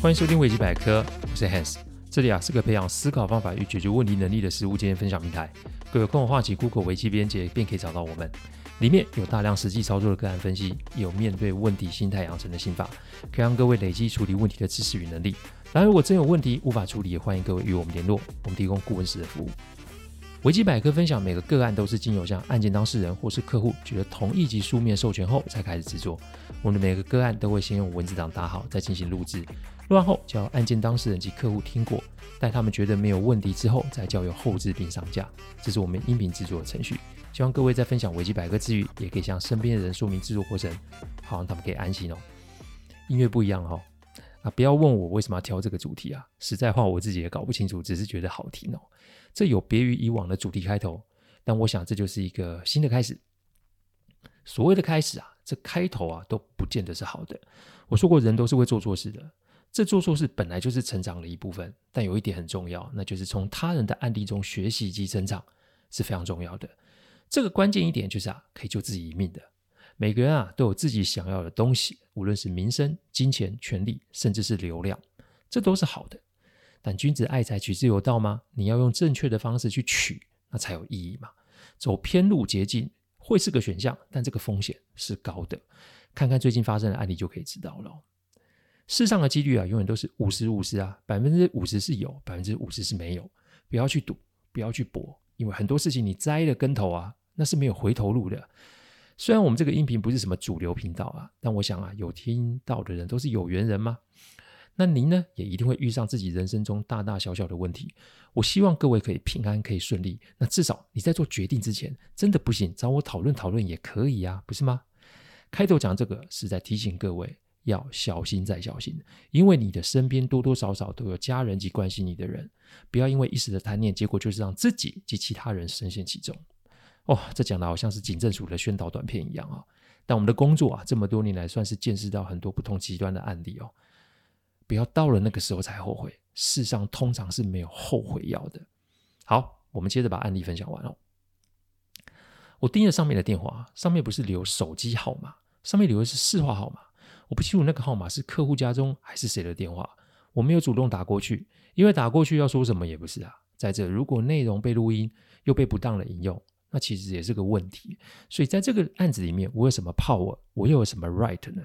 欢迎收听维基百科，我是 Hans，这里啊是个培养思考方法与解决问题能力的实务经验分享平台。各位有空的话，请 Google 维基编辑便可以找到我们。里面有大量实际操作的个案分析，有面对问题心态养成的心法，可以让各位累积处理问题的知识与能力。当然，如果真有问题无法处理，也欢迎各位与我们联络，我们提供顾问式的服务。维基百科分享每个个案都是经由向案件当事人或是客户取得同意及书面授权后才开始制作。我们的每个个案都会先用文字档打好，再进行录制。录完后，交案件当事人及客户听过，待他们觉得没有问题之后，再交由后制并上架。这是我们音频制作的程序。希望各位在分享维基百科之余，也可以向身边的人说明制作过程，好让他们可以安心哦。音乐不一样哦，啊，不要问我为什么要挑这个主题啊，实在话我自己也搞不清楚，只是觉得好听哦。这有别于以往的主题开头，但我想这就是一个新的开始。所谓的开始啊，这开头啊都不见得是好的。我说过，人都是会做错事的，这做错事本来就是成长的一部分。但有一点很重要，那就是从他人的案例中学习及成长是非常重要的。这个关键一点就是啊，可以救自己一命的。每个人啊都有自己想要的东西，无论是名声、金钱、权力，甚至是流量，这都是好的。但君子爱财，取之有道吗？你要用正确的方式去取，那才有意义嘛。走偏路捷径会是个选项，但这个风险是高的。看看最近发生的案例就可以知道了。世上的几率啊，永远都是五十五十啊，百分之五十是有，百分之五十是没有。不要去赌，不要去搏。因为很多事情你栽了跟头啊，那是没有回头路的。虽然我们这个音频不是什么主流频道啊，但我想啊，有听到的人都是有缘人嘛。那您呢，也一定会遇上自己人生中大大小小的问题。我希望各位可以平安，可以顺利。那至少你在做决定之前，真的不行，找我讨论讨论也可以呀，不是吗？开头讲这个是在提醒各位。要小心再小心，因为你的身边多多少少都有家人及关心你的人，不要因为一时的贪念，结果就是让自己及其他人深陷其中。哦，这讲的好像是警政署的宣导短片一样啊！但我们的工作啊，这么多年来算是见识到很多不同极端的案例哦。不要到了那个时候才后悔，世上通常是没有后悔药的。好，我们接着把案例分享完哦。我盯着上面的电话，上面不是留手机号码，上面留的是市话号码。我不清楚那个号码是客户家中还是谁的电话，我没有主动打过去，因为打过去要说什么也不是啊。再者，如果内容被录音又被不当的引用，那其实也是个问题。所以在这个案子里面，我有什么 power，我又有什么 right 呢？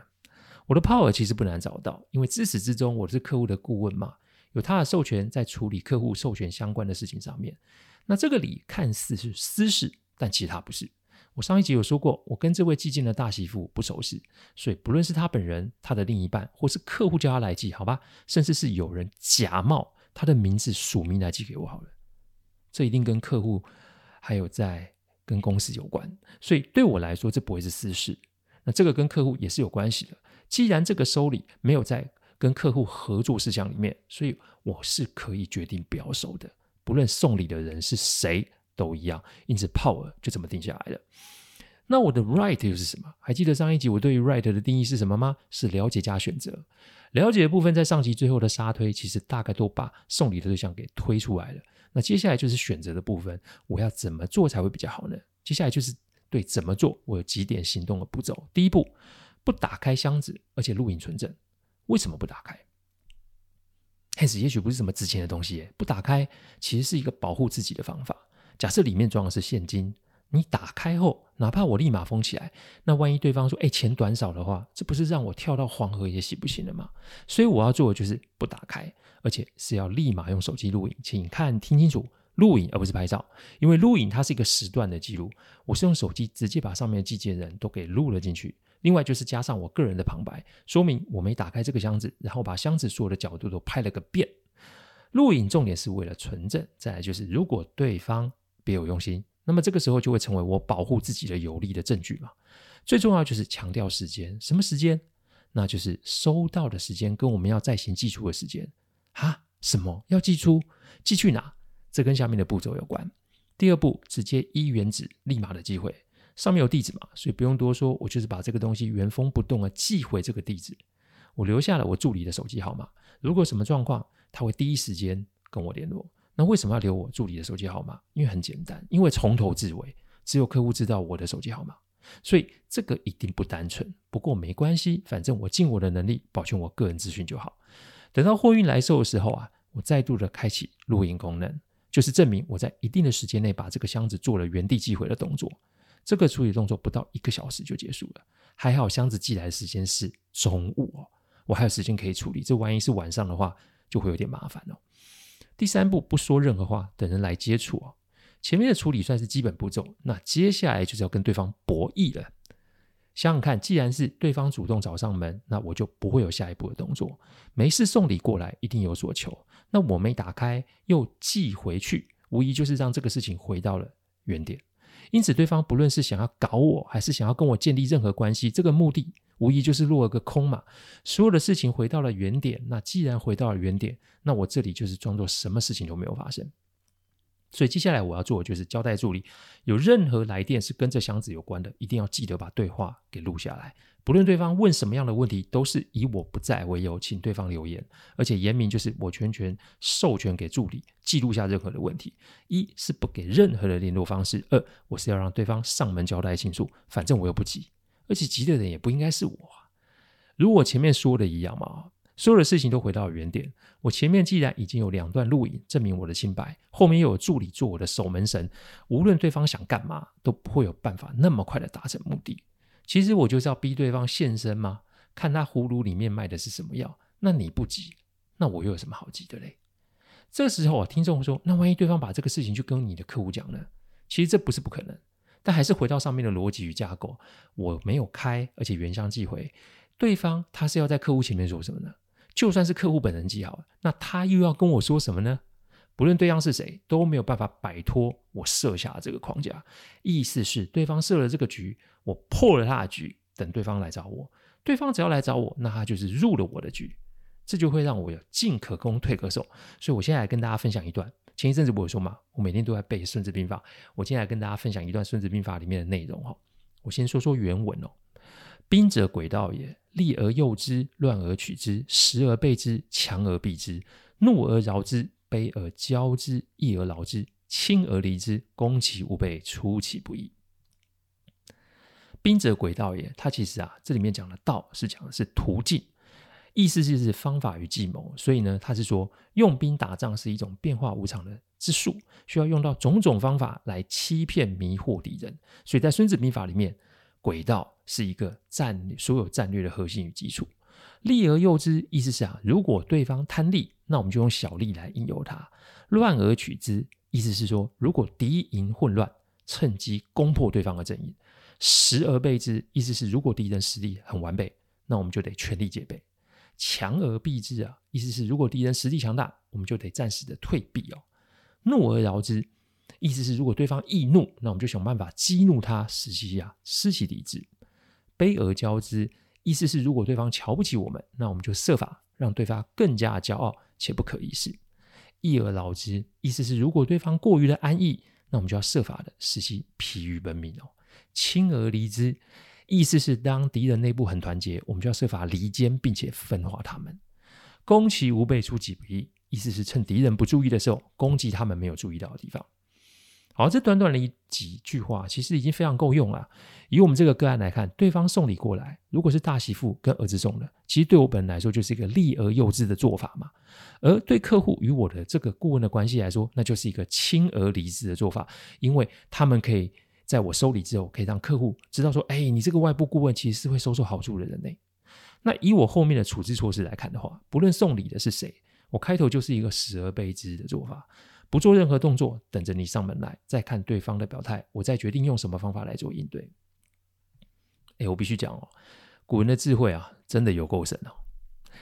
我的 power 其实不难找到，因为自始至终我是客户的顾问嘛，有他的授权在处理客户授权相关的事情上面。那这个理看似是私事，但其实他不是。我上一集有说过，我跟这位寄件的大媳妇不熟识，所以不论是他本人、他的另一半，或是客户叫他来寄，好吧，甚至是有人假冒他的名字署名来寄给我，好了，这一定跟客户还有在跟公司有关，所以对我来说，这不会是私事。那这个跟客户也是有关系的。既然这个收礼没有在跟客户合作事项里面，所以我是可以决定不要收的，不论送礼的人是谁。都一样，因此 power 就这么定下来了。那我的 right 又是什么？还记得上一集我对于 right 的定义是什么吗？是了解加选择。了解的部分在上集最后的沙推，其实大概都把送礼的对象给推出来了。那接下来就是选择的部分，我要怎么做才会比较好呢？接下来就是对怎么做，我有几点行动的步骤。第一步，不打开箱子，而且录影存证。为什么不打开？开始也许不是什么值钱的东西，不打开其实是一个保护自己的方法。假设里面装的是现金，你打开后，哪怕我立马封起来，那万一对方说：“哎，钱短少的话，这不是让我跳到黄河也洗不清了吗？”所以我要做的就是不打开，而且是要立马用手机录影，请看听清楚，录影而不是拍照，因为录影它是一个时段的记录，我是用手机直接把上面的寄件人都给录了进去。另外就是加上我个人的旁白，说明我没打开这个箱子，然后把箱子所有的角度都拍了个遍。录影重点是为了存证，再来就是如果对方。别有用心，那么这个时候就会成为我保护自己的有力的证据嘛。最重要就是强调时间，什么时间？那就是收到的时间跟我们要再行寄出的时间。哈，什么要寄出？寄去哪？这跟下面的步骤有关。第二步，直接一原址立马的寄回，上面有地址嘛，所以不用多说，我就是把这个东西原封不动的寄回这个地址。我留下了我助理的手机号码，如果什么状况，他会第一时间跟我联络。那为什么要留我助理的手机号码？因为很简单，因为从头至尾只有客户知道我的手机号码。所以这个一定不单纯。不过没关系，反正我尽我的能力保全我个人资讯就好。等到货运来收的时候啊，我再度的开启录音功能，就是证明我在一定的时间内把这个箱子做了原地寄回的动作。这个处理动作不到一个小时就结束了，还好箱子寄来的时间是中午哦，我还有时间可以处理。这万一是晚上的话，就会有点麻烦哦。第三步，不说任何话，等人来接触哦。前面的处理算是基本步骤，那接下来就是要跟对方博弈了。想想看，既然是对方主动找上门，那我就不会有下一步的动作。没事送礼过来，一定有所求。那我没打开又寄回去，无疑就是让这个事情回到了原点。因此，对方不论是想要搞我，还是想要跟我建立任何关系，这个目的无疑就是落了个空嘛。所有的事情回到了原点，那既然回到了原点，那我这里就是装作什么事情都没有发生。所以接下来我要做的就是交代助理，有任何来电是跟这箱子有关的，一定要记得把对话给录下来。不论对方问什么样的问题，都是以我不在为由，请对方留言，而且言明就是我全权授权给助理记录下任何的问题。一是不给任何的联络方式，二我是要让对方上门交代清楚，反正我又不急，而且急的人也不应该是我。如我前面说的一样嘛。所有的事情都回到原点。我前面既然已经有两段录影证明我的清白，后面又有助理做我的守门神，无论对方想干嘛，都不会有办法那么快的达成目的。其实我就是要逼对方现身吗，看他葫芦里面卖的是什么药。那你不急，那我又有什么好急的嘞？这时候啊，听众说：“那万一对方把这个事情就跟你的客户讲呢？”其实这不是不可能，但还是回到上面的逻辑与架构。我没有开，而且原箱寄回，对方他是要在客户前面说什么呢？就算是客户本人记好了，那他又要跟我说什么呢？不论对方是谁，都没有办法摆脱我设下的这个框架。意思是，对方设了这个局，我破了他的局，等对方来找我。对方只要来找我，那他就是入了我的局，这就会让我有进可攻，退可守。所以我现在来跟大家分享一段。前一阵子我有说嘛，我每天都在背《孙子兵法》，我今天来跟大家分享一段《孙子兵法》里面的内容哈。我先说说原文哦。兵者，诡道也。利而诱之，乱而取之，时而备之，强而避之，怒而饶之，卑而骄之，义而劳之，亲而离之，攻其无备，出其不意。兵者，诡道也。它其实啊，这里面讲的道是讲的是途径，意思就是方法与计谋。所以呢，他是说用兵打仗是一种变化无常的之术，需要用到种种方法来欺骗迷惑敌人。所以在《孙子兵法》里面。轨道是一个战，所有战略的核心与基础。利而诱之，意思是啊，如果对方贪利，那我们就用小利来引诱他；乱而取之，意思是说，如果敌营混乱，趁机攻破对方的阵营；时而备之，意思是如果敌人实力很完备，那我们就得全力戒备；强而避之啊，意思是如果敌人实力强大，我们就得暂时的退避哦；怒而饶之。意思是，如果对方易怒，那我们就想办法激怒他，使其呀失其理智。卑而骄之，意思是如果对方瞧不起我们，那我们就设法让对方更加骄傲且不可一世。易而劳之，意思是如果对方过于的安逸，那我们就要设法的使其疲于奔命哦。亲而离之，意思是当敌人内部很团结，我们就要设法离间并且分化他们。攻其无备，出其不意，意思是趁敌人不注意的时候，攻击他们没有注意到的地方。好，这短短的一几句话，其实已经非常够用了。以我们这个个案来看，对方送礼过来，如果是大媳妇跟儿子送的，其实对我本人来说就是一个利而诱之的做法嘛。而对客户与我的这个顾问的关系来说，那就是一个亲而离之的做法，因为他们可以在我收礼之后，可以让客户知道说，哎，你这个外部顾问其实是会收受好处的人呢。那以我后面的处置措施来看的话，不论送礼的是谁，我开头就是一个死而备之的做法。不做任何动作，等着你上门来，再看对方的表态，我再决定用什么方法来做应对。哎，我必须讲哦，古人的智慧啊，真的有够神哦。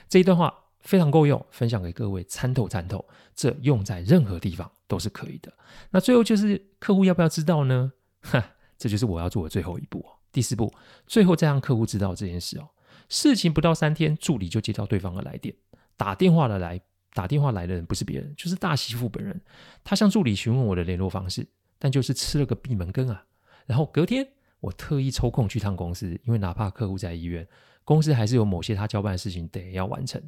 这一段话非常够用，分享给各位参透参透。这用在任何地方都是可以的。那最后就是客户要不要知道呢？哈，这就是我要做的最后一步哦。第四步，最后再让客户知道这件事哦。事情不到三天，助理就接到对方的来电，打电话的来。打电话来的人不是别人，就是大媳妇本人。她向助理询问我的联络方式，但就是吃了个闭门羹啊。然后隔天，我特意抽空去趟公司，因为哪怕客户在医院，公司还是有某些他交办的事情得要完成。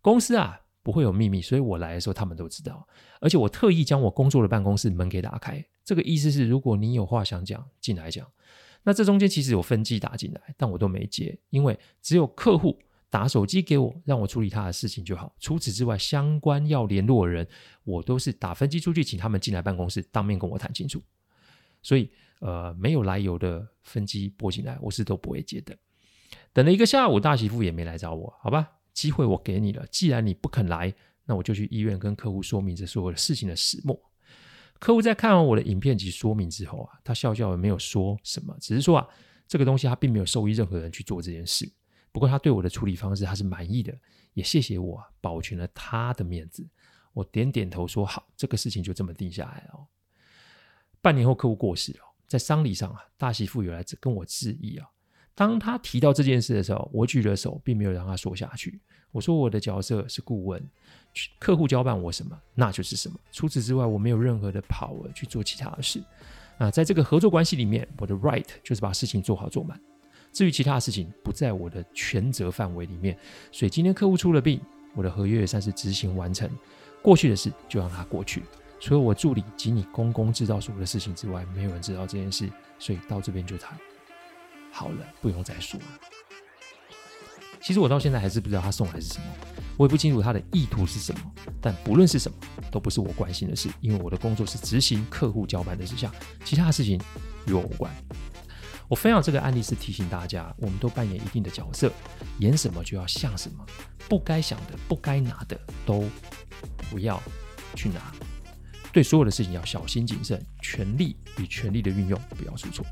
公司啊不会有秘密，所以我来的时候他们都知道。而且我特意将我工作的办公室门给打开，这个意思是如果你有话想讲，进来讲。那这中间其实有分机打进来，但我都没接，因为只有客户打手机给我，让我处理他的事情就好。除此之外，相关要联络的人，我都是打分机出去，请他们进来办公室，当面跟我谈清楚。所以，呃，没有来由的分机拨进来，我是都不会接的。等了一个下午，大媳妇也没来找我，好吧，机会我给你了。既然你不肯来，那我就去医院跟客户说明这所有的事情的始末。客户在看完我的影片及说明之后啊，他笑笑也没有说什么，只是说啊，这个东西他并没有授意任何人去做这件事。不过他对我的处理方式他是满意的，也谢谢我，保全了他的面子。我点点头说好，这个事情就这么定下来了哦。半年后客户过世了，在丧礼上啊，大媳妇有来跟我致意啊。当他提到这件事的时候，我举了手，并没有让他说下去。我说我的角色是顾问。客户交办我什么，那就是什么。除此之外，我没有任何的 power 去做其他的事。啊，在这个合作关系里面，我的 right 就是把事情做好做满。至于其他的事情，不在我的权责范围里面。所以今天客户出了病，我的合约也算是执行完成。过去的事就让它过去。除了我助理及你公公知道所有的事情之外，没有人知道这件事。所以到这边就谈好了，不用再说了。其实我到现在还是不知道他送来是什么，我也不清楚他的意图是什么。但不论是什么，都不是我关心的事，因为我的工作是执行客户交办的事项，其他的事情与我无关。我分享这个案例是提醒大家，我们都扮演一定的角色，演什么就要像什么，不该想的、不该拿的都不要去拿。对所有的事情要小心谨慎，权力与权力的运用不要出错。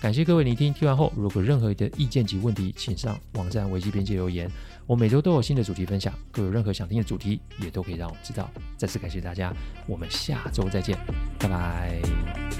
感谢各位聆听，听完后如果任何的意见及问题，请上网站危机边界留言。我每周都有新的主题分享，各有任何想听的主题，也都可以让我知道。再次感谢大家，我们下周再见，拜拜。